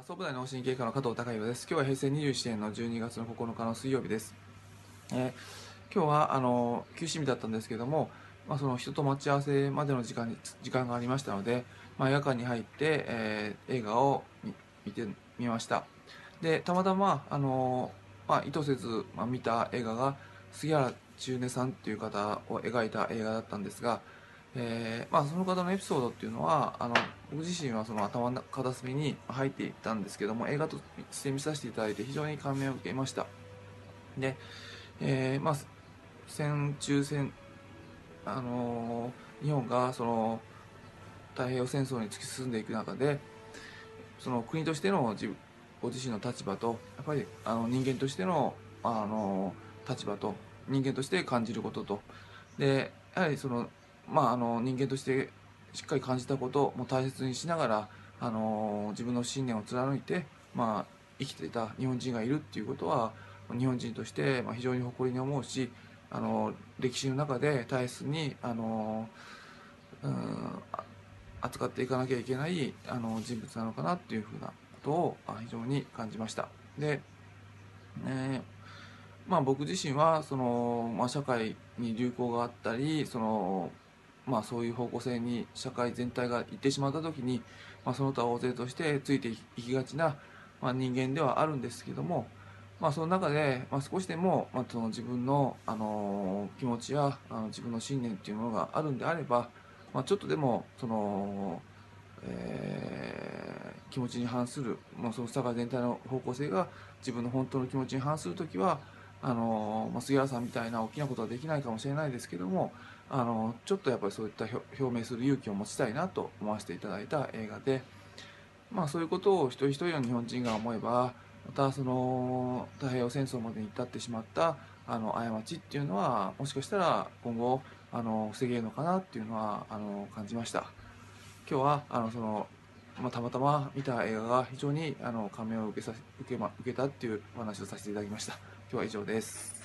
総武大脳神経科の加藤孝弘です。今日は平成27年の12月の9日の水曜日です。えー今日はあの休止日だったんですけども、まあ、その人と待ち合わせまでの時間に時間がありましたので、まあ、映画館に入って、えー映画を見てみました。でたまたまあの、まあ、意図せず、まあ、見た映画が杉原千畝さんっていう方を描いた映画だったんですが、えーまあ、その方のエピソードっていうのはあの僕自身はその頭の片隅に入っていったんですけども映画として見させていただいて非常に感銘を受けました。で、えーまあ戦中戦あのー日本がその太平洋戦争に突き進んでいく中でその国としての自分ご自身の立場とやっぱりあの人間としてのあの立場と人間として感じることと。でやはりそのまああの人間としてしっかり感じたことも大切にしながらあの自分の信念を貫いてまあ生きていた日本人がいるっていうことは日本人として非常に誇りに思うしあの歴史の中で大切にあのうん扱っていかなきゃいけないあの人物なのかなっていうふうなことを非常に感じました。で、えーまあ、僕自身はその、まあ、社会に流行があったりその、まあ、そういう方向性に社会全体が行ってしまった時に、まあ、その他大勢としてついていきがちな、まあ、人間ではあるんですけども、まあ、その中で、まあ、少しでも、まあ、その自分の、あの気持ちやあの自分の信念っていうものがあるんであれば、まあ、ちょっとでもその、えー気持ちに反する、まあ、その社会全体の方向性が自分の本当の気持ちに反する時はあの、まあ、杉原さんみたいな大きなことはできないかもしれないですけどもあのちょっとやっぱりそういった表明する勇気を持ちたいなと思わせていただいた映画で、まあ、そういうことを一人一人の日本人が思えばまたその太平洋戦争までに至ってしまったあの過ちっていうのはもしかしたら今後あの防げるのかなっていうのはあの感じました。今日はあのその、まあ、たまたま見た映画が非常にあの感銘を受けさ受け,、ま、受けたっていうお話をさせていただきました。今日は以上です。